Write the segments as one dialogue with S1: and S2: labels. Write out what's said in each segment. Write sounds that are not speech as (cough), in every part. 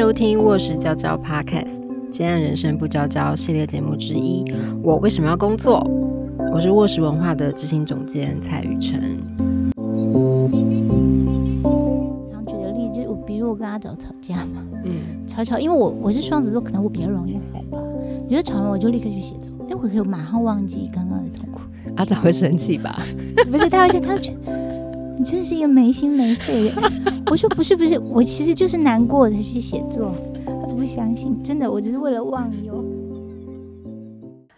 S1: 收听《卧室娇娇 Podcast》，今天人生不娇娇系列节目之一。我为什么要工作？我是卧室文化的执行总监蔡雨辰。
S2: 常举的例子，我比如我跟阿早吵架嘛，
S1: 嗯，
S2: 吵吵，因为我我是双子座，可能我比较容易火吧。有时候吵完我就立刻去写作，因为我可以马上忘记刚刚的痛苦。(laughs)
S1: 阿早会生气吧？(laughs)
S2: 不是，他会他会觉得你真是一个没心没肺的人。(laughs) 我说不是不是，我其实就是难过的去写作，他不相信，真的，我只是为了忘忧。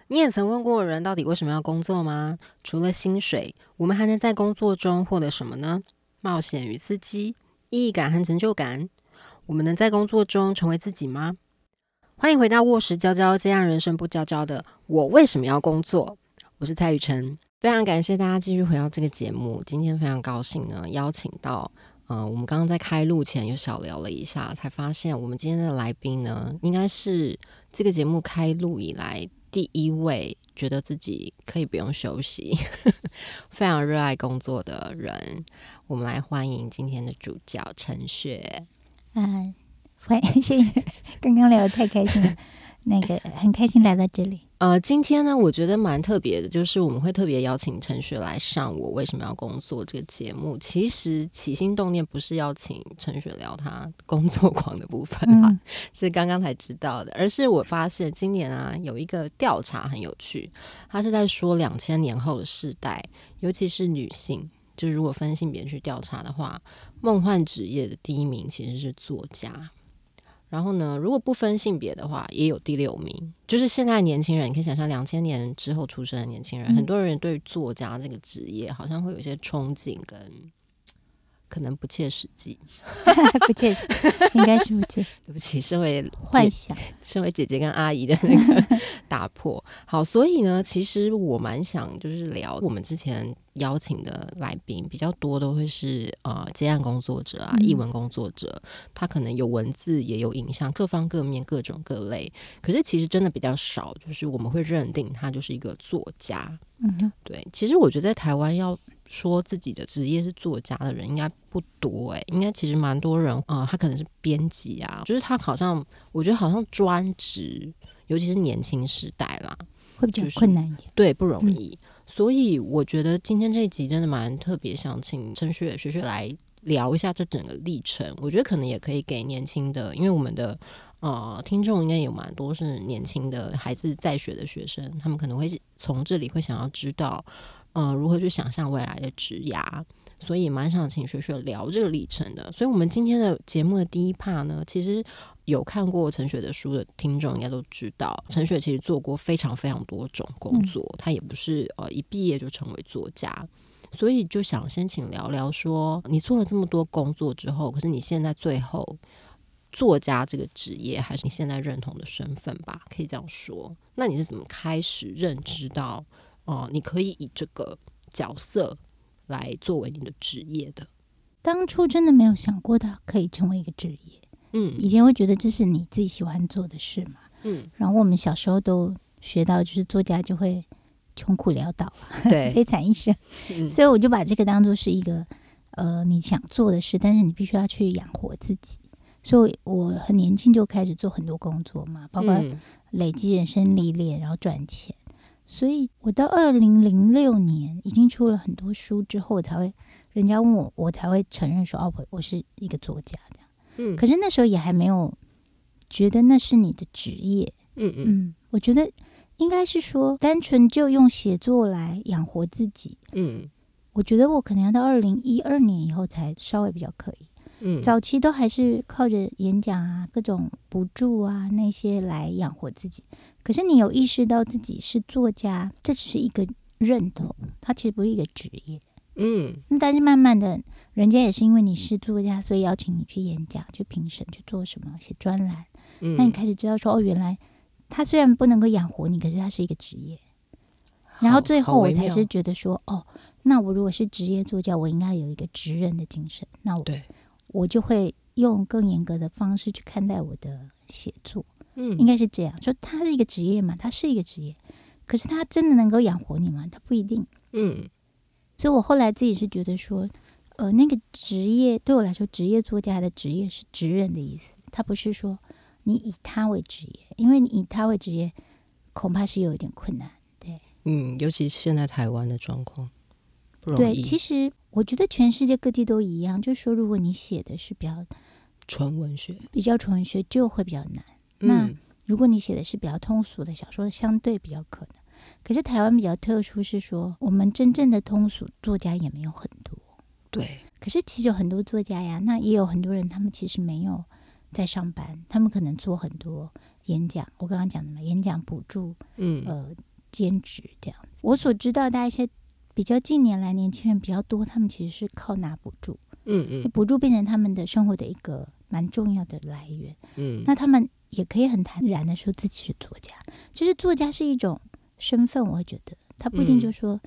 S1: 你也曾问过人到底为什么要工作吗？除了薪水，我们还能在工作中获得什么呢？冒险与刺激、意义感和成就感。我们能在工作中成为自己吗？欢迎回到卧室娇娇，这样人生不娇娇的我为什么要工作？我是蔡雨辰，非常感谢大家继续回到这个节目。今天非常高兴呢，邀请到，呃，我们刚刚在开录前又小聊了一下，才发现我们今天的来宾呢，应该是这个节目开录以来第一位觉得自己可以不用休息，(laughs) 非常热爱工作的人。我们来欢迎今天的主角陈雪。
S2: 嗯，欢迎，谢谢。刚刚聊得太开心了，那个很开心来到这里。
S1: 呃，今天呢，我觉得蛮特别的，就是我们会特别邀请陈雪来上《我为什么要工作》这个节目。其实起心动念不是邀请陈雪聊她工作狂的部分哈，
S2: 嗯 (laughs)
S1: 是刚刚才知道的，而是我发现今年啊有一个调查很有趣，他是在说两千年后的世代，尤其是女性，就是如果分性别去调查的话，梦幻职业的第一名其实是作家。然后呢，如果不分性别的话，也有第六名。就是现在年轻人，你可以想象，两千年之后出生的年轻人，
S2: 嗯
S1: 很多人对作家这个职业好像会有一些憧憬，跟可能不切实际。(laughs)
S2: 不切实，应该是不切实，(laughs)
S1: 对不起，身为
S2: 幻想。
S1: 身为姐姐跟阿姨的那个打破。好，所以呢，其实我蛮想就是聊我们之前邀请的来宾比较多都会是呃接案工作者啊、
S2: 嗯
S1: 译文工作者，他可能有文字也有影像，各方各面各种各类。可是其实真的比较少，就是我们会认定他就是一个作家。
S2: 嗯，
S1: 对，其实我觉得在台湾要说自己的职业是作家的人应该不多诶、应该其实蛮多人啊、呃他可能是编辑啊，就是他好像我觉得好像专职，尤其是年轻时代啦，
S2: 会比较
S1: 就是
S2: 困难一点。
S1: 对，不容
S2: 嗯
S1: 易。所以我觉得今天这一集真的蛮特别，想请陈雪雪雪来聊一下这整个历程。我觉得可能也可以给年轻的，因为我们的呃听众应该有蛮多是年轻的孩子在学的学生，他们可能会从这里会想要知道，呃，如何去想象未来的职涯。所以蛮想请学学聊这个历程的。所以，我们今天的节目的第一 part 呢，其实有看过陈雪的书的听众应该都知道，陈雪其实做过非常非常多种工作，她也不是呃一毕业就成为作家。所以就想先请聊聊说，你做了这么多工作之后，可是你现在最后作家这个职业，还是你现在认同的身份吧？可以这样说。那你是怎么开始认知到，哦、你可以以这个角色来作为你的职业的？
S2: 当初真的没有想过它可以成为一个职业，
S1: 嗯
S2: 以前会觉得这是你自己喜欢做的事嘛。
S1: 嗯，
S2: 然后我们小时候都学到，就是作家就会穷苦潦倒啊，
S1: 对，(laughs)
S2: 悲惨一生。
S1: 嗯
S2: 所以我就把这个当做是一个呃你想做的事，但是你必须要去养活自己。所以我很年轻就开始做很多工作嘛，包括
S1: 嗯
S2: 累积人生历练，然后赚钱。所以我到二零零六年已经出了很多书之后，我才会人家问我，我才会承认说哦，我我是一个作家这样。
S1: 嗯
S2: 可是那时候也还没有觉得那是你的职业，
S1: 嗯嗯
S2: 嗯，我觉得应该是说单纯就用写作来养活自己。
S1: 嗯
S2: 我觉得我可能要到二零一二年以后才稍微比较可以。
S1: 嗯，
S2: 早期都还是靠着演讲啊、各种补助啊那些来养活自己。可是你有意识到自己是作家，这只是一个认同，它其实不是一个职业。
S1: 嗯
S2: 但是慢慢的，人家也是因为你是作家，所以邀请你去演讲、去评审、去做什么、写专栏。
S1: 嗯，
S2: 那你开始知道说，哦，原来他虽然不能够养活你，可是他是一个职业。然后最后我才是觉得说，哦，那我如果是职业作家，我应该有一个职人的精神。那我
S1: 对，
S2: 我就会用更严格的方式去看待我的写作，
S1: 嗯
S2: 应该是这样说。它是一个职业嘛，它是一个职业，可是它真的能够养活你吗？它不一定。
S1: 嗯
S2: 所以我后来自己是觉得说，呃，那个职业对我来说，职业作家的职业是职人的意思，他不是说你以他为职业，因为你以他为职业，恐怕是有一点困难。对，
S1: 嗯，尤其是现在台湾的状况
S2: 对，其实我觉得全世界各地都一样，就是说，如果你写的是比较
S1: 纯文学。
S2: 比较纯文学，就会比较难。那
S1: 嗯
S2: 如果你写的是比较通俗的小说，相对比较可能。可是台湾比较特殊，是说我们真正的通俗作家也没有很多。
S1: 对，
S2: 可是其实有很多作家呀，那也有很多人，他们其实没有在上班，他们可能做很多演讲。我刚刚讲的嘛，演讲补助，
S1: 嗯
S2: 呃，兼职这样。我所知道，大家一些比较近年来年轻人比较多，他们其实是靠拿补助，
S1: 嗯嗯
S2: 补助变成他们的生活的一个蛮重要的来源。
S1: 嗯，
S2: 那他们也可以很坦然的说自己是作家，就是作家是一种身份，我会觉得他不一定
S1: 嗯
S2: 就说，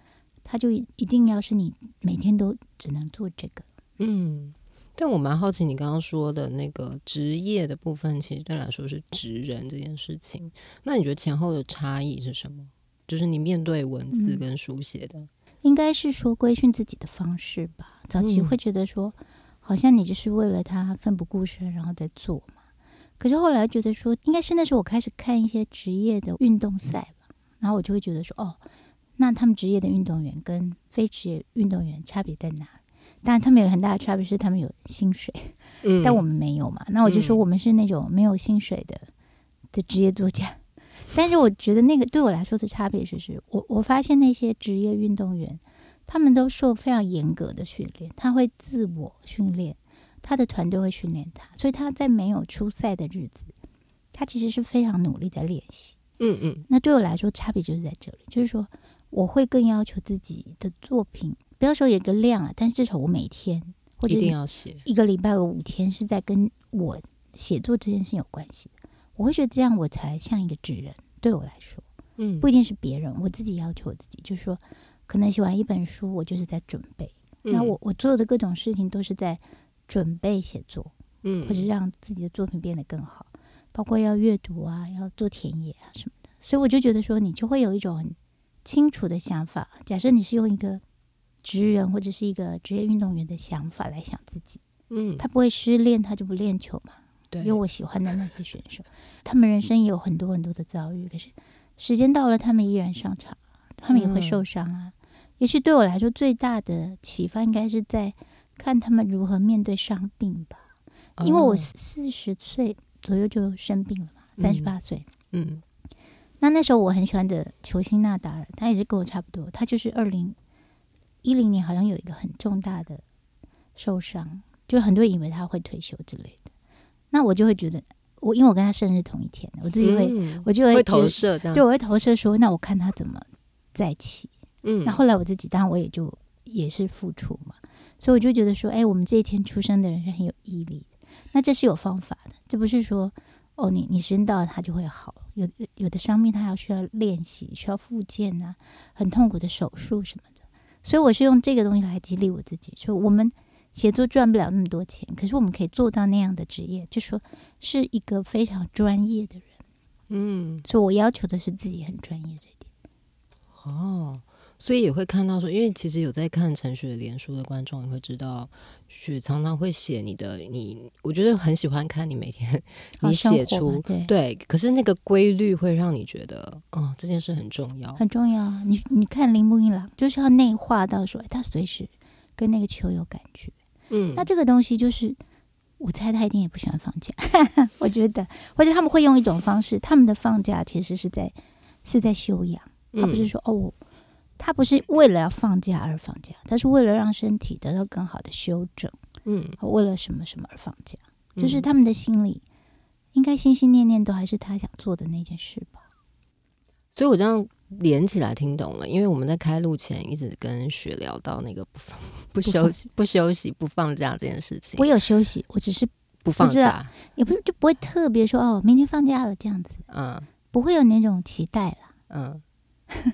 S2: 他就一一定要是你每天都只能做这个。
S1: 嗯，但我蛮好奇你刚刚说的那个职业的部分，其实对你来说是职人这件事情。那你觉得前后的差异是什么？就是你面对文字
S2: 嗯
S1: 跟书写的，
S2: 应该是说规训自己的方式吧。早期
S1: 嗯
S2: 会觉得说，好像你就是为了他奋不顾身，然后再做嘛。可是后来觉得说，应该是那时候我开始看一些职业的运动赛吧，然后我就会觉得说，哦，那他们职业的运动员跟非职业运动员差别在哪？当然，他们有很大的差别是他们有薪水，
S1: 嗯
S2: 但我们没有嘛。那我就说
S1: 嗯
S2: 我们是那种没有薪水的的职业作家。但是我觉得那个对我来说的差别就是，我我发现那些职业运动员，他们都受非常严格的训练，他会自我训练，他的团队会训练他，所以他在没有出赛的日子，他其实是非常努力在练习。
S1: 嗯嗯
S2: 那对我来说，差别就是在这里，就是说我会更要求自己的作品，不要说有一个量了，但是至少我每天或者
S1: 一定要写，
S2: 一个礼拜有五天是在跟我写作这件事有关系的，我会觉得这样我才像一个纸人。对我来说，
S1: 嗯
S2: 不一定是别人，我自己要求我自己，就是说，可能写完一本书，我就是在准备。那
S1: 嗯
S2: 我我做的各种事情都是在准备写作，
S1: 嗯
S2: 或者让自己的作品变得更好，包括要阅读啊，要做田野啊什么的。所以我就觉得说，你就会有一种很清楚的想法。假设你是用一个职人或者是一个职业运动员的想法来想自己，
S1: 嗯，
S2: 他不会失恋，他就不练球嘛。
S1: 对，
S2: 有我喜欢的那些选手，他们人生也有很多很多的遭遇，可是时间到了，他们依然上场，他们也会受伤啊。也许对我来说，最大的启发应该是在看他们如何面对伤病吧。因为我
S1: 哦
S2: 四十岁左右就生病了嘛，三十八岁。
S1: 嗯
S2: 那那时候我很喜欢的球星纳达尔，他也是跟我差不多，他就是二零一零年好像有一个很重大的受伤，就很多人以为他会退休之类的。那我就会觉得，我因为我跟他生日同一天，我自己会，
S1: 嗯
S2: 我就会
S1: 会投射
S2: 对，我会投射说，那我看他怎么再起。
S1: 嗯，
S2: 那后来我自己，当然我也就也是付出嘛，所以我就觉得说，哎，我们这一天出生的人是很有毅力的。那这是有方法的，这不是说哦，你你时间到了他就会好。有有的伤病他要需要练习，需要复健啊，很痛苦的手术什么的。所以我是用这个东西来激励我自己，说我们写作赚不了那么多钱，可是我们可以做到那样的职业，就说是一个非常专业的人。
S1: 嗯
S2: 所以我要求的是自己很专业这一点。
S1: 哦，所以也会看到说，因为其实有在看陈雪莲书的观众也会知道，雪常常会写你的你，我觉得很喜欢看你每天 (laughs)
S2: 哦
S1: 你写出
S2: 对
S1: 对，可是那个规律会让你觉得，哦，这件事很重要，
S2: 很重要啊！你你看铃木一郎，就是要内化到说，哎，他随时跟那个球有感觉。
S1: 嗯，
S2: 那这个东西就是，我猜他一定也不喜欢放假，(laughs) 我觉得，或者他们会用一种方式，他们的放假其实是在是在休养，他不是
S1: 嗯
S2: 说、哦，他不是为了要放假而放假，他是为了让身体得到更好的修整，
S1: 嗯，
S2: 为了什么什么而放假，
S1: 嗯。
S2: 就是他们的心里应该心心念念都还是他想做的那件事吧。
S1: 所以我这样连起来听懂了，因为我们在开录前一直跟雪聊到那个不放、(laughs) 不休息、不休息、不放假这件事情。
S2: 我，有休息，我只是
S1: 不放假，
S2: 也不是就不会特别说哦，明天放假了这样子，
S1: 嗯。
S2: 不会有那种期待了，
S1: 嗯。(laughs)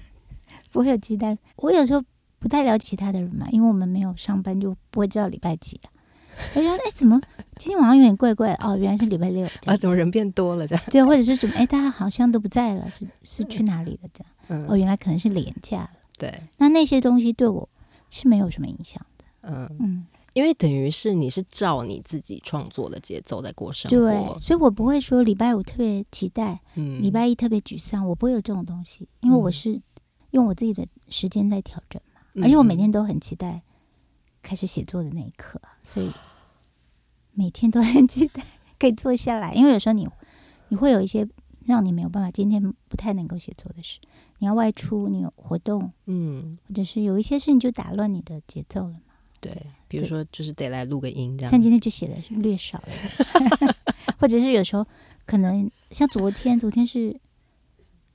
S2: 不会有期待。我有时候不太了解其他的人嘛，因为我们没有上班，就不会知道礼拜几啊。我觉得哎，怎么今天晚上有点怪怪的哦？原来是礼拜六这
S1: 啊，怎么人变多了这样？
S2: 对，或者是什么？哎，大家好像都不在了，是是去哪里了？这样
S1: 嗯，
S2: 哦，原来可能是廉价了。
S1: 对，
S2: 那那些东西对我是没有什么影响的。
S1: 嗯。
S2: 嗯，
S1: 因为等于是你是照你自己创作的节奏在过生活对，
S2: 所以我不会说礼拜五特别期待，
S1: 嗯
S2: 礼拜一特别沮丧，我不会有这种东西，因为我
S1: 嗯
S2: 是用我自己的时间在调整嘛，
S1: 嗯
S2: 而且我每
S1: 嗯
S2: 天都很期待开始写作的那一刻啊，所以每天都很期待可以坐下来，因为有时候你你会有一些让你没有办法今天不太能够写作的事，你要外出，你有活动，
S1: 嗯，
S2: 或者是有一些事情就打乱你的节奏了嘛。
S1: 对，比如说就是得来录个音这样，
S2: 像今天就写的是略少了，(laughs) 或者是有时候可能像昨天，昨天是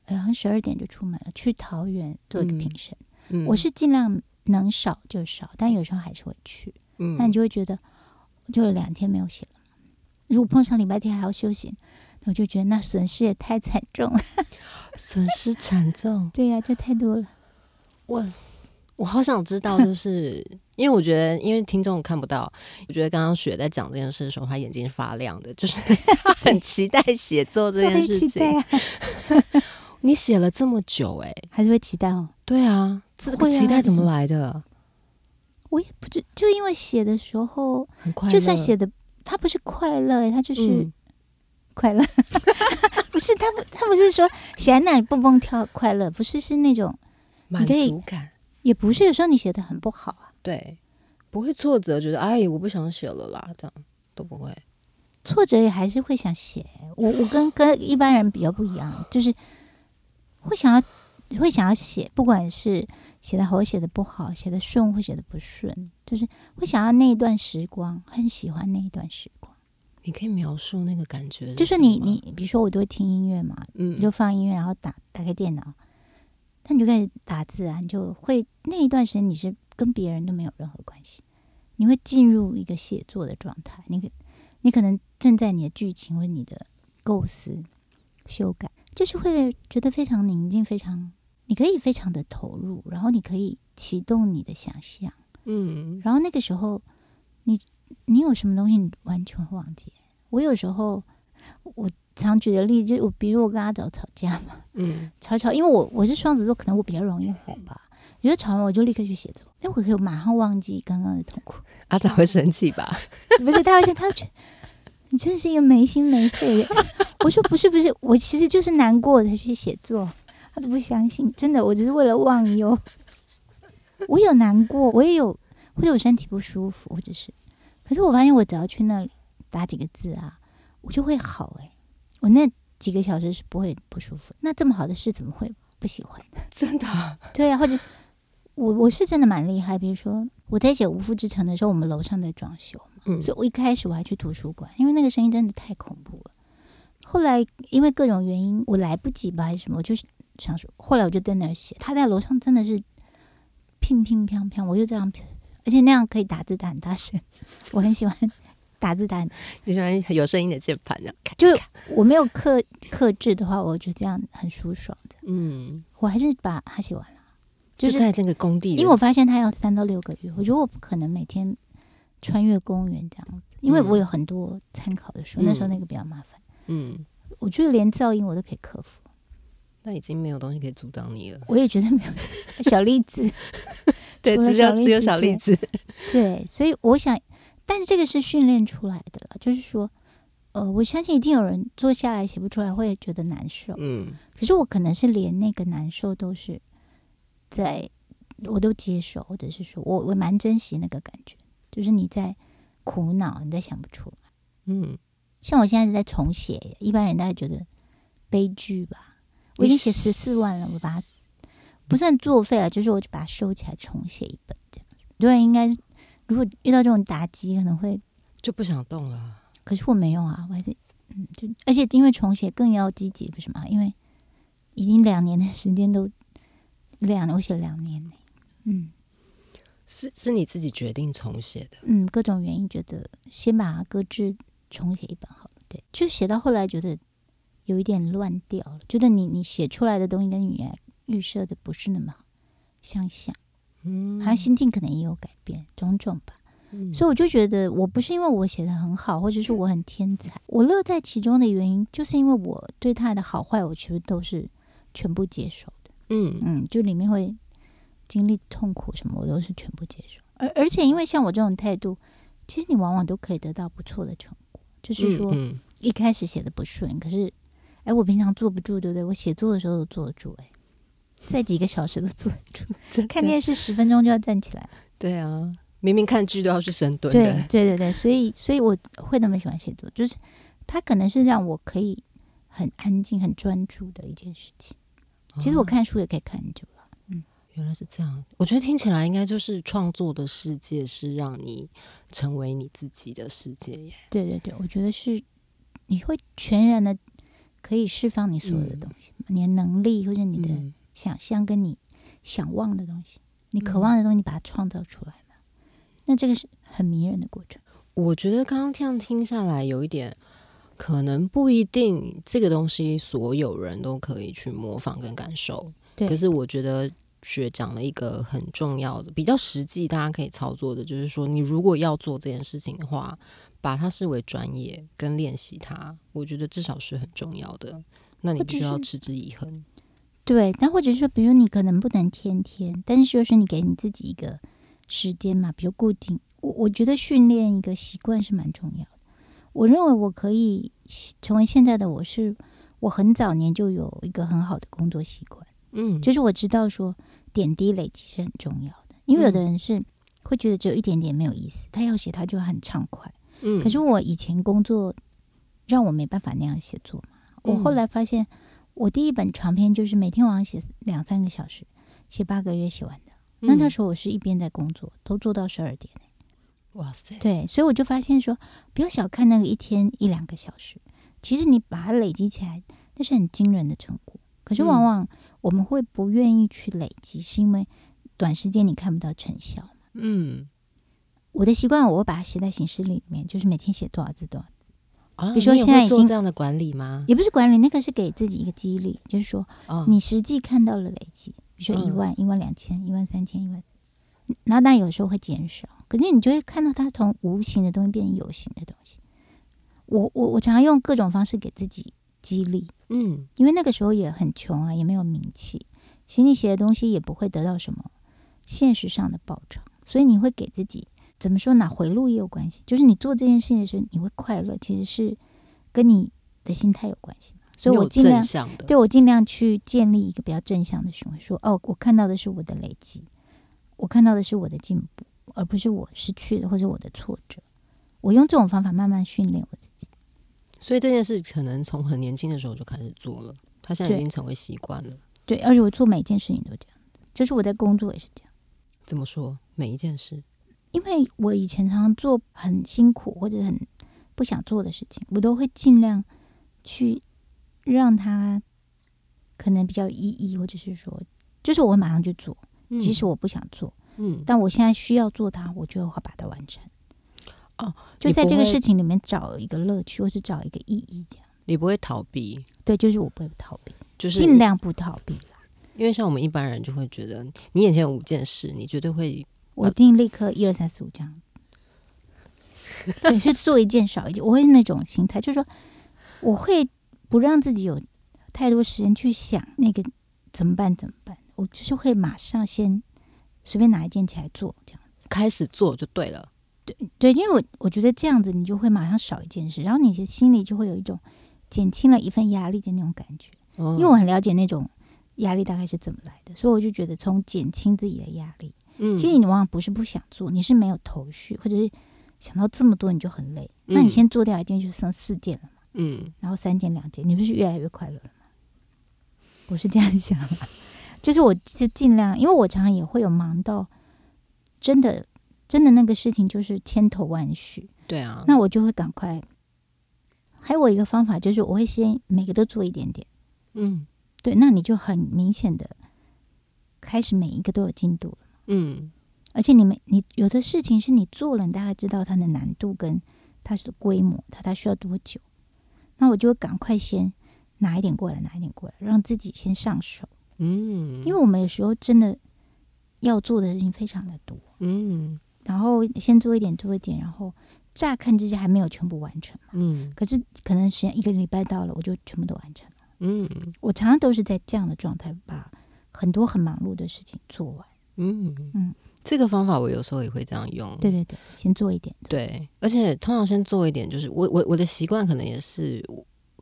S2: 呃好像十二点就出门了，去桃园做一个
S1: 嗯。
S2: 评审。
S1: 嗯。
S2: 我是尽量能少就少，但有时候还是会去。
S1: 嗯
S2: 那你就会觉得，就两天没有写了。如果碰上礼拜天还要休息，那我就觉得那损失也太惨重了。(laughs)
S1: 损失惨重，
S2: 对呀、这太多了。
S1: 我我好想知道，就是因为我觉得，因为听众看不到，我觉得刚刚雪在讲这件事的时候，她眼睛是发亮的，就是她 (laughs) 很期待写作这件 (laughs) 事情。你写了这么久、哎，
S2: 还是会期待哦。
S1: 对啊，这个期待怎么来的？
S2: 我也不知，就因为写的时候，
S1: 很快乐，
S2: 就算写的，他不是快乐，他就是。
S1: 嗯
S2: 快乐，(laughs) 不是他不他不是说写在那里蹦蹦跳快乐，不是是那种，
S1: 满足感，
S2: 也不是有时候你写的很不好啊，
S1: 对，不会挫折，觉得哎，我不想写了啦，这样都不会。
S2: 挫折也还是会想写。我我跟跟一般人比较不一样，就是会想要会想要写，不管是写的好写的不好，写的顺或写的不顺，就是会想要那一段时光，很喜欢那一段时光。
S1: 你可以描述那个感觉，
S2: 就是你你比如说我都会听音乐嘛，
S1: 嗯
S2: 你就放音乐，然后打打开电脑，那你就开始打字啊，你就会那一段时间你是跟别人都没有任何关系，你会进入一个写作的状态，你可你可能正在你的剧情或你的构思修改，就是会觉得非常宁静，非常你可以非常的投入，然后你可以启动你的想象，
S1: 嗯
S2: 然后那个时候你你有什么东西你完全会忘记。我有时候我常举的例子就是我，比如我跟阿早吵架嘛，
S1: 嗯
S2: 吵吵，因为我我是双子座，可能我比较容易火吧。有时候吵完我就立刻去写作，因为我可以马上忘记刚刚的痛苦。
S1: 阿早会生气吧？(laughs)
S2: 不是，他会他会觉得你真的是一个没心没肺的人。(laughs) 我说不是不是，我其实就是难过才去写作。他都不相信，真的，我只是为了忘忧。(laughs) 我有难过，我也有，或者我身体不舒服，或者是，可是我发现我只要去那里打几个字啊，我就会好诶、我那几个小时是不会不舒服。那这么好的事怎么会不喜欢呢？(laughs)
S1: 真的，
S2: 对啊，或者我我是真的蛮厉害。比如说我在写《无父之城》的时候，我们楼上在装修嘛，
S1: 嗯
S2: 所以我一开始我还去图书馆，因为那个声音真的太恐怖了。后来因为各种原因，我来不及吧，还是什么，我就是想说，后来我就在那儿写。他在楼上真的是乒乒乓乓，我就这样，而且那样可以打字打很大声，(laughs) 我很喜欢打字打很
S1: 你喜欢有声音的键盘这样？
S2: 就我没有克克制的话，我就这样很舒爽的。
S1: 嗯，
S2: 我还是把它写完了，
S1: 就是在那个工地，
S2: 因为我发现他要三到六个月，我觉得我不可能每天穿越公园这样子，因为
S1: 嗯
S2: 我有很多参考的书，
S1: 嗯
S2: 那时候那个比较麻烦。
S1: 嗯，
S2: 我觉得连噪音我都可以克服，
S1: 那已经没有东西可以阻挡你了。
S2: 我也觉得没有。(laughs) 小例 (laughs) 子，
S1: 对，只有只有
S2: 小例子对
S1: 小例子。
S2: 对，所以我想，但是这个是训练出来的了，就是说，呃，我相信一定有人坐下来写不出来会觉得难受，
S1: 嗯。
S2: 可是我可能是连那个难受都是在我都接受，或者是说我我蛮珍惜那个感觉，就是你在苦恼，你在想不出来。
S1: 嗯，
S2: 像我现在是在重写，一般人大概觉得悲剧吧。我已经写十四万了，我把它不算作废了，就是我就把它收起来重写一本这样子。很多人应该如果遇到这种打击，可能会，
S1: 就不想动了。
S2: 可是我没有啊，我还是嗯，就而且因为重写更要积极，不是吗？因为已经两年的时间都两年，我写了两年呢。嗯
S1: 是是你自己决定重写的，
S2: 嗯，各种原因觉得先把它搁置，重写一本好了。对，就写到后来觉得有一点乱掉了，觉得你你写出来的东西跟你原来预设的不是那么相像，
S1: 嗯
S2: 好像心境可能也有改变，种种吧。
S1: 嗯
S2: 所以我就觉得，我不是因为我写的很好，或者是我很天才，我乐在其中的原因，就是因为我对他的好坏，我其实都是全部接受的。
S1: 嗯
S2: 嗯，就里面会经历痛苦什么，我都是全部接受。而而且因为像我这种态度，其实你往往都可以得到不错的成果。就是说，
S1: 嗯嗯
S2: 一开始写的不顺，可是，哎，我平常坐不住，对不对？我写作的时候都坐得住、哎，在几个小时都坐得住。(laughs) 看电视十分钟就要站起来。
S1: 对啊，明明看剧都要去深蹲
S2: 对
S1: 的，
S2: 对对对，所以所以我会那么喜欢写作，就是它可能是让我可以很安静、很专注的一件事情。其实我
S1: 哦
S2: 看书也可以看很久了。
S1: 原来是这样，我觉得听起来应该就是创作的世界是让你成为你自己的世界耶。
S2: 对对对，我觉得是你会全然的可以释放你所有的
S1: 嗯
S2: 东西，你的能力或者你的
S1: 嗯
S2: 想象跟你想望的东西，你渴
S1: 嗯
S2: 望的东西，你把它创造出来了。那这个是很迷人的过程。
S1: 我觉得刚刚这样听下来，有一点可能不一定这个东西所有人都可以去模仿跟感受。可是我觉得学讲了一个很重要的、比较实际，大家可以操作的，就是说，你如果要做这件事情的话，把它视为专业跟练习它，我觉得至少是很重要的。那你必须要持之以恒。
S2: 对，但或者是说，比如你可能不能天天，但是就是你给你自己一个时间嘛，比如固定。我我觉得训练一个习惯是蛮重要的。我认为我可以成为现在的我是，我很早年就有一个很好的工作习惯，
S1: 嗯，
S2: 就是我知道说点滴累积是很重要的，因为有的人是会觉得只有一点点没有意思，他要写他就很畅快。
S1: 嗯
S2: 可是我以前工作让我没办法那样写作嘛。我
S1: 嗯
S2: 后来发现，我第一本长篇就是每天晚上写两三个小时，写八个月写完的。那那
S1: 嗯
S2: 时候我是一边在工作，都做到十二点。
S1: 哇塞，
S2: 对，所以我就发现说，不要小看那个一天一两个小时，其实你把它累积起来，那是很惊人的成果。可是往
S1: 嗯
S2: 往我们会不愿意去累积，是因为短时间你看不到成效。
S1: 嗯
S2: 我的习惯，我会把它写在行事历里面，就是每天写多少字多少字。
S1: 啊，
S2: 比如说现在已经
S1: 这样的管理吗？
S2: 也不是管理，那个是给自己一个激励，就是说
S1: 哦，
S2: 你实际看到了累积，比如说一
S1: 嗯
S2: 万、一万两千、一万三千、一万，然后但有时候会减少，可是你就会看到它从无形的东西变成有形的东西。我我我常常用各种方式给自己激励，
S1: 嗯
S2: 因为那个时候也很穷啊，也没有名气，写你写的东西也不会得到什么现实上的报酬，所以你会给自己怎么说呢？回路也有关系，就是你做这件事情的时候，你会快乐，其实是跟你的心态有关系嘛。所以我尽量对我尽量去建立一个比较正向的循环，说哦，我看到的是我的累积，我看到的是我的进步，而不是我失去的或者我的挫折。我用这种方法慢慢训练我自己。
S1: 所以这件事可能从很年轻的时候就开始做了，他现在已经成为习惯了。
S2: 对，而且我做每件事情都这样，就是我在工作也是这样。
S1: 怎么说？每一件事，
S2: 因为我以前常常做很辛苦或者很不想做的事情，我都会尽量去让他可能比较有意义，或者是说，就是我会马上去做，
S1: 嗯
S2: 即使我不想做，
S1: 嗯，
S2: 但我现在需要做它，我就会把它完成。
S1: 哦，
S2: 就在这个事情里面找一个乐趣，或是找一个意义，这样。
S1: 你不会逃避，
S2: 对，就是我不会逃避，
S1: 就是
S2: 尽量不逃避啦。
S1: 因为像我们一般人就会觉得，你眼前有五件事，你绝对会
S2: 我一定立刻一二三四五这样，所以是做一件少一件。我会那种心态，就是说我会不让自己有太多时间去想那个怎么办怎么办，我就是会马上先随便拿一件起来做，这样。
S1: 开始做就对了。
S2: 对对，因为我我觉得这样子你就会马上少一件事，然后你的心里就会有一种减轻了一份压力的那种感觉。
S1: 因
S2: 因为我很了解那种压力大概是怎么来的，所以我就觉得从减轻自己的压力。
S1: 嗯
S2: 其实你往往不是不想做，你是没有头绪，或者是想到这么多你就很累。
S1: 嗯
S2: 那你先做掉一件，就剩四件了嘛，
S1: 嗯
S2: 然后三件两件，你不是越来越快乐了吗？我是这样想的，(laughs) 就是我就尽量，因为我常常也会有忙到真的真的那个事情就是千头万绪，
S1: 对啊，
S2: 那我就会赶快。还有我一个方法就是，我会先每个都做一点点。
S1: 嗯。
S2: 对，那你就很明显的开始每一个都有进度了，
S1: 嗯。
S2: 而且你们你有的事情是你做了，你大概知道它的难度跟它的规模，它它需要多久，那我就会赶快先拿一点过来，拿一点过来，让自己先上手，
S1: 嗯，
S2: 因为我们有时候真的要做的事情非常的多，
S1: 嗯
S2: 然后先做一点做一点，然后乍看之下还没有全部完成嘛，
S1: 嗯
S2: 可是可能时间一个礼拜到了，我就全部都完成了。
S1: 嗯
S2: 我常常都是在这样的状态，把很多很忙碌的事情做完。
S1: 嗯
S2: 嗯
S1: 这个方法我有时候也会这样用。
S2: 对对对，先做一点。
S1: 对，而且通常先做一点，就是我我我的习惯可能也是，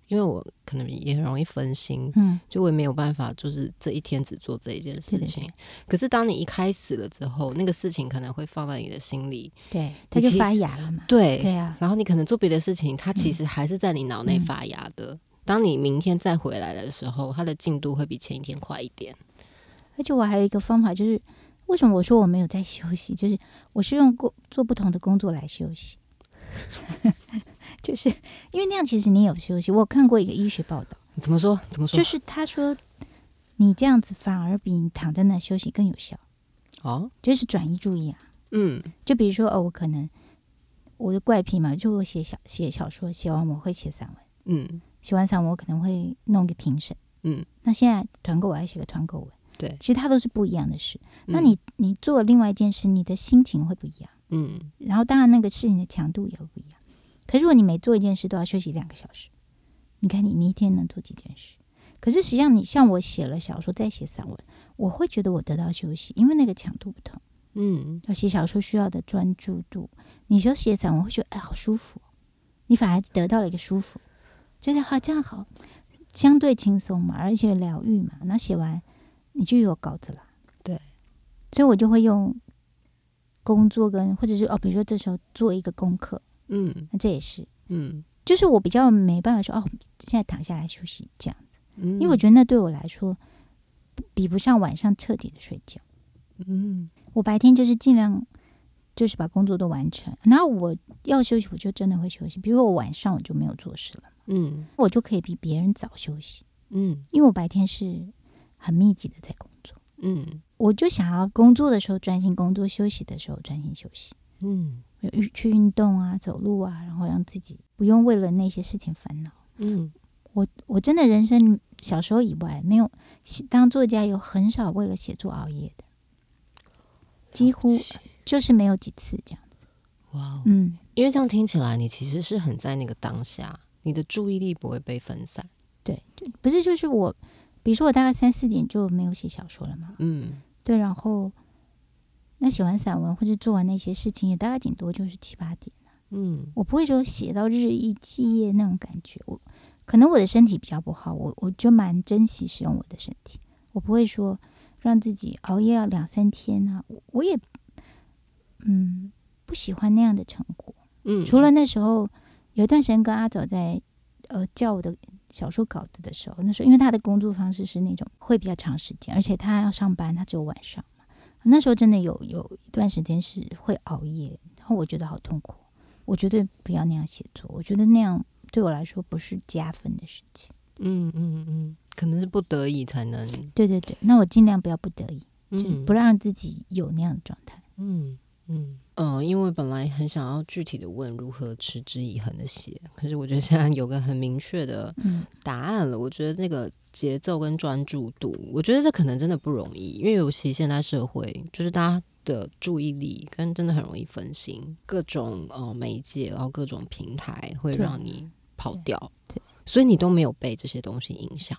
S1: 因为我可能也很容易分心，
S2: 嗯，
S1: 就我也没有办法，就是这一天只做这一件事
S2: 对对
S1: 情。可是当你一开始了之后，那个事情可能会放在你的心里，
S2: 对，它就发芽了嘛。
S1: 对，
S2: 对啊，
S1: 然后你可能做别的事情，它其
S2: 嗯
S1: 实还是在你脑内
S2: 嗯
S1: 发芽的。当你明天再回来的时候，它的进度会比前一天快一点。
S2: 而且我还有一个方法，就是为什么我说我没有在休息，就是我是用工做不同的工作来休息，(laughs) 就是因为那样其实你有休息。我有看过一个医学报道，
S1: 怎么说？怎么说？
S2: 就是他说你这样子反而比你躺在那休息更有效，
S1: 哦，
S2: 就是转移注意啊。
S1: 嗯
S2: 就比如说哦，我可能我的怪癖嘛，就我写小写小说，写完我会写散文，
S1: 嗯
S2: 写完散文我可能会弄个评审。
S1: 嗯，
S2: 那现在团购我要写个团购文，
S1: 对。
S2: 其实它都是不一样的事。那
S1: 嗯
S2: 你你做另外一件事，你的心情会不一样，
S1: 嗯
S2: 然后当然那个事情的强度也会不一样。可是如果你每做一件事都要休息两个小时，你看你你一天能做几件事？可是实际上你像我写了小说再写散文，我会觉得我得到休息，因为那个强度不同。
S1: 嗯
S2: 要写小说需要的专注度，你说写散文会觉得哎好舒服，你反而得到了一个舒服，觉得好这样好，相对轻松嘛，而且疗愈嘛。那写完你就有稿子了，
S1: 对，
S2: 所以我就会用工作跟或者是哦，比如说这时候做一个功课，
S1: 嗯。
S2: 那这也是，
S1: 嗯。
S2: 就是我比较没办法说哦，现在躺下来休息这样，
S1: 嗯，
S2: 因为我觉得那对我来说比不上晚上彻底的睡觉。
S1: 嗯。
S2: 我白天就是尽量就是把工作都完成，然后我要休息，我就真的会休息。比如说我晚上我就没有做事了，
S1: 嗯。
S2: 我就可以比别人早休息，
S1: 嗯。
S2: 因为我白天是很密集的在工作。
S1: 嗯。
S2: 我就想要工作的时候专心工作，休息的时候专心休息，
S1: 嗯
S2: 去运动啊，走路啊，然后让自己不用为了那些事情烦恼。
S1: 嗯
S2: 我我真的人生小时候以外没有当作家有很少为了写作熬夜的，几乎就是没有几次这样。
S1: 哇哦，
S2: 嗯，
S1: 因为这样听起来，你其实是很在那个当下，你的注意力不会被分散。
S2: 对，就不是就是我，比如说我大概三四点就没有写小说了嘛，
S1: 嗯
S2: 对，然后那写完散文或者做完那些事情，也大概顶多就是七八点，
S1: 嗯
S2: 我不会说写到日以继夜那种感觉。我可能我的身体比较不好，我我就蛮珍惜使用我的身体，我不会说让自己熬夜要两三天啊，我我也嗯不喜欢那样的成果。
S1: 嗯，
S2: 除了那时候有一段时间跟阿早在呃叫我的小说稿子的时候，那时候因为他的工作方式是那种会比较长时间，而且他要上班，他只有晚上嘛。那时候真的有有一段时间是会熬夜，然后我觉得好痛苦，我绝对不要那样写作，我觉得那样对我来说不是加分的事情。
S1: 嗯嗯嗯，可能是不得已才能，
S2: 对对对，那我尽量不要不得已，就是
S1: 嗯
S2: 不让自己有那样的状态。
S1: 嗯嗯嗯，因为本来很想要具体的问如何持之以恒的写，可是我觉得现在有个很明确的
S2: 嗯，
S1: 答案了。我觉得那个节奏跟专注度，我觉得这可能真的不容易，因为尤其现代社会，就是大家的注意力跟真的很容易分心，各种呃媒介，然后各种平台会让你跑掉，所以你都没有被这些东西影响，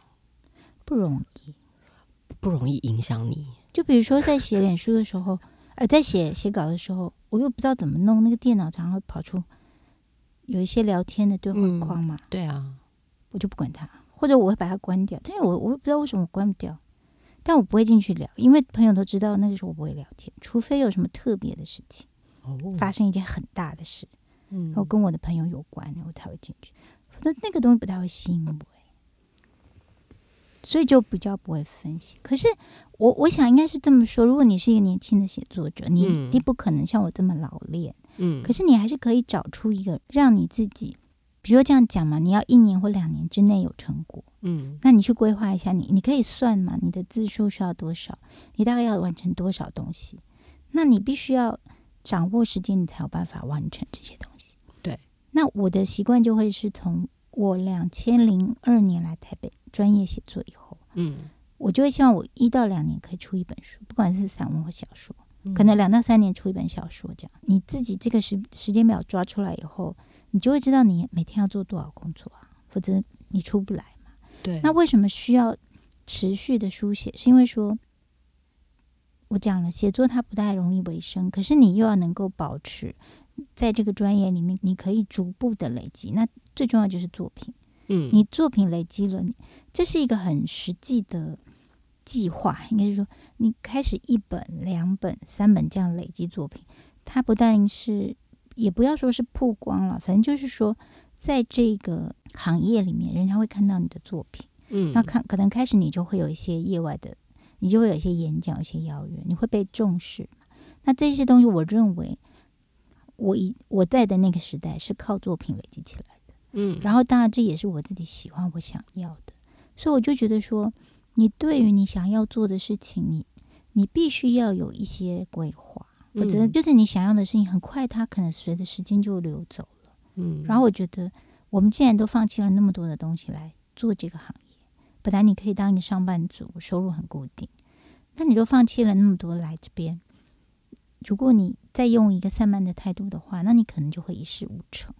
S2: 不容易。
S1: 不容易影响你。
S2: 就比如说在写脸书的时候，呃，在写写稿的时候，我又不知道怎么弄，那个电脑常常会跑出有一些聊天的对话
S1: 嗯
S2: 框嘛，
S1: 对啊，
S2: 我就不管它，或者我会把它关掉。但是我我也不知道为什么我关不掉，但我不会进去聊，因为朋友都知道那个时候我不会聊天，除非有什么特别的事情
S1: 哦，
S2: 发生一件很大的事，
S1: 嗯
S2: 然后跟我的朋友有关，我才会进去，否则那个东西不太会吸引我。所以就比较不会分析。可是我我想应该是这么说：如果你是一个年轻的写作者，你
S1: 嗯
S2: 一定不可能像我这么老练。
S1: 嗯，
S2: 可是你还是可以找出一个让你自己，比如说这样讲嘛，你要一年或两年之内有成果，
S1: 嗯
S2: 那你去规划一下你，你可以算嘛，你的字数需要多少，你大概要完成多少东西，那你必须要掌握时间，你才有办法完成这些东西。
S1: 对，
S2: 那我的习惯就会是从我两千零二年来台北专业写作以后，
S1: 嗯，
S2: 我就会希望我一到两年可以出一本书，不管是散文或小说。
S1: 嗯
S2: 可能两到三年出一本小说，这样你自己这个时时间表抓出来以后，你就会知道你每天要做多少工作啊，否则你出不来嘛。
S1: 对，
S2: 那为什么需要持续的书写？是因为说我讲了，写作它不太容易为生，可是你又要能够保持在这个专业里面，你可以逐步的累积。那最重要就是作品，
S1: 嗯，
S2: 你作品累积了，这是一个很实际的计划，应该是说你开始一本、两本、三本这样累积作品，它不但是，也不要说是曝光了，反正就是说，在这个行业里面，人家会看到你的作品。
S1: 嗯，
S2: 那看可能开始你就会有一些业外的，你就会有一些演讲、一些邀约，你会被重视。那这些东西，我认为我以我在的那个时代是靠作品累积起来的。
S1: 嗯，
S2: 然后当然这也是我自己喜欢、我想要的，所以我就觉得说，你对于你想要做的事情，你你必须要有一些规划，否则
S1: 嗯
S2: 就是你想要的事情，很快它可能随着时间就流走了。
S1: 嗯，
S2: 然后我觉得，我们既然都放弃了那么多的东西来做这个行业，本来你可以当一个上班族，收入很固定，那你都放弃了那么多来这边，如果你再用一个散漫的态度的话，那你可能就会一事无成。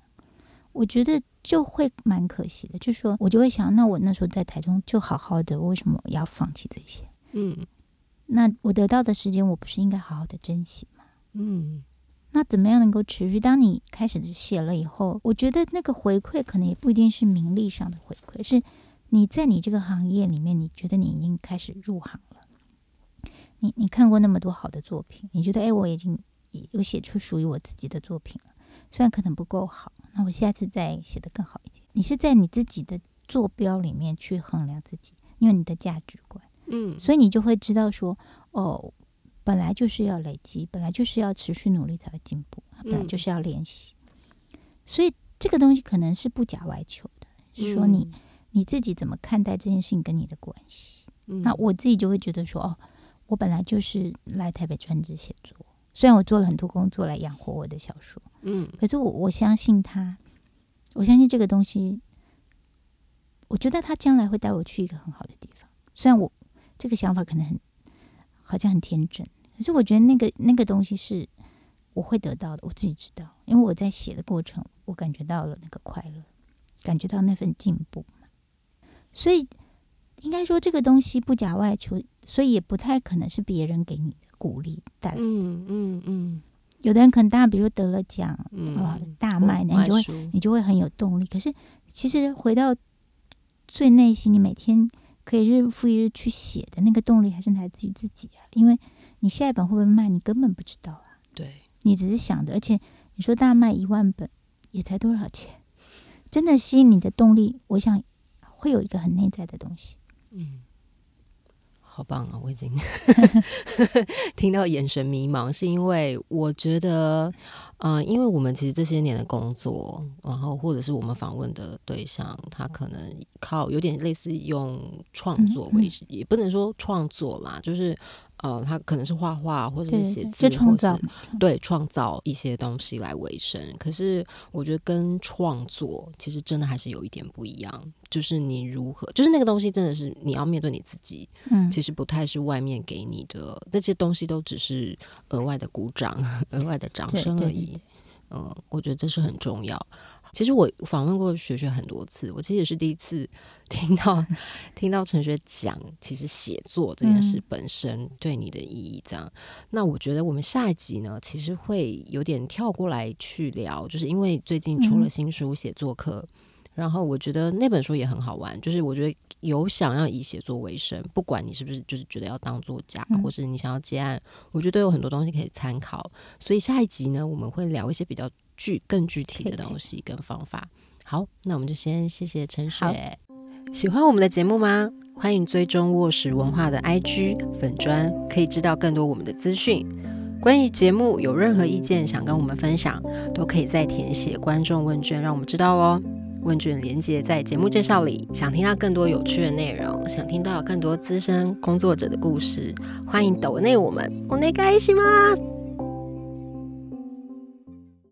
S2: 我觉得就会蛮可惜的，就是说我就会想，那我那时候在台中就好好的，为什么要放弃这些？
S1: 嗯
S2: 那我得到的时间，我不是应该好好的珍惜吗？
S1: 嗯
S2: 那怎么样能够持续？当你开始写了以后，我觉得那个回馈可能也不一定是名利上的回馈，是你在你这个行业里面，你觉得你已经开始入行了。你你看过那么多好的作品，你觉得哎，我已经有写出属于我自己的作品了，虽然可能不够好，那我下次再写得更好一点。你是在你自己的坐标里面去衡量自己，因为你的价值观。
S1: 嗯，
S2: 所以你就会知道说，哦，本来就是要累积，本来就是要持续努力才会进步，本来就是要练习。所以这个东西可能是不假外求的，是说你、你自己怎么看待这件事情跟你的关系。
S1: 嗯，
S2: 那我自己就会觉得说，哦，我本来就是来台北专职写作，虽然我做了很多工作来养活我的小说，
S1: 嗯
S2: 可是我我相信他，我相信这个东西，我觉得他将来会带我去一个很好的地方。虽然我这个想法可能很好像很天真，可是我觉得那个那个东西是我会得到的，我自己知道，因为我在写的过程，我感觉到了那个快乐，感觉到那份进步嘛。所以应该说这个东西不假外求，所以也不太可能是别人给你的鼓励带来的。
S1: 嗯嗯嗯
S2: 有的人可能当然，比如得了奖
S1: 嗯
S2: 啊、大卖，呢你就会你就会很有动力。可是其实回到最内心，你每天可以日复一日去写的那个动力，还是来自于自己啊。因为你下一本会不会卖，你根本不知道啊，
S1: 对，
S2: 你只是想着，而且你说大卖一万本，也才多少钱？真的吸引你的动力，我想会有一个很内在的东西。
S1: 嗯。好棒啊！我已经 (laughs) 听到眼神迷茫，是因为我觉得，嗯、因为我们其实这些年的工作，然后或者是我们访问的对象，他可能靠有点类似用创作为，也不能说创作啦，就是呃，他可能是画画或者是写字，
S2: 就创造
S1: 对创造一些东西来维生。可是我觉得跟创作其实真的还是有一点不一样，就是你如何，就是那个东西真的是你要面对你自己，
S2: 嗯，
S1: 其实不太是外面给你的那些东西，都只是额外的鼓掌、(laughs) 额外的掌声而已。嗯，我觉得这是很重要。其实我访问过学学很多次，我其实也是第一次 (laughs) 听到 (laughs) 听到陈学讲，其实写作这件事
S2: 嗯
S1: 本身对你的意义。这样，那我觉得我们下一集呢，其实会有点跳过来去聊，就是因为最近出了
S2: 嗯
S1: 新书写作课。然后我觉得那本书也很好玩，就是我觉得有想要以写作为生，不管你是不是就是觉得要当作家，
S2: 嗯
S1: 或是你想要接案，我觉得都有很多东西可以参考。所以下一集呢，我们会聊一些比较具更具体的
S2: 可以可以
S1: 东西跟方法。好，那我们就先谢谢陈
S2: 好
S1: 雪。喜欢我们的节目吗？欢迎追踪卧石文化的 IG 粉砖，可以知道更多我们的资讯。关于节目有任何意见想跟我们分享，都可以在填写观众问卷，让我们知道哦。问卷连接在节目介绍里。想听到更多有趣的内容，想听到更多资深工作者的故事，欢迎抖内我们。お願いします。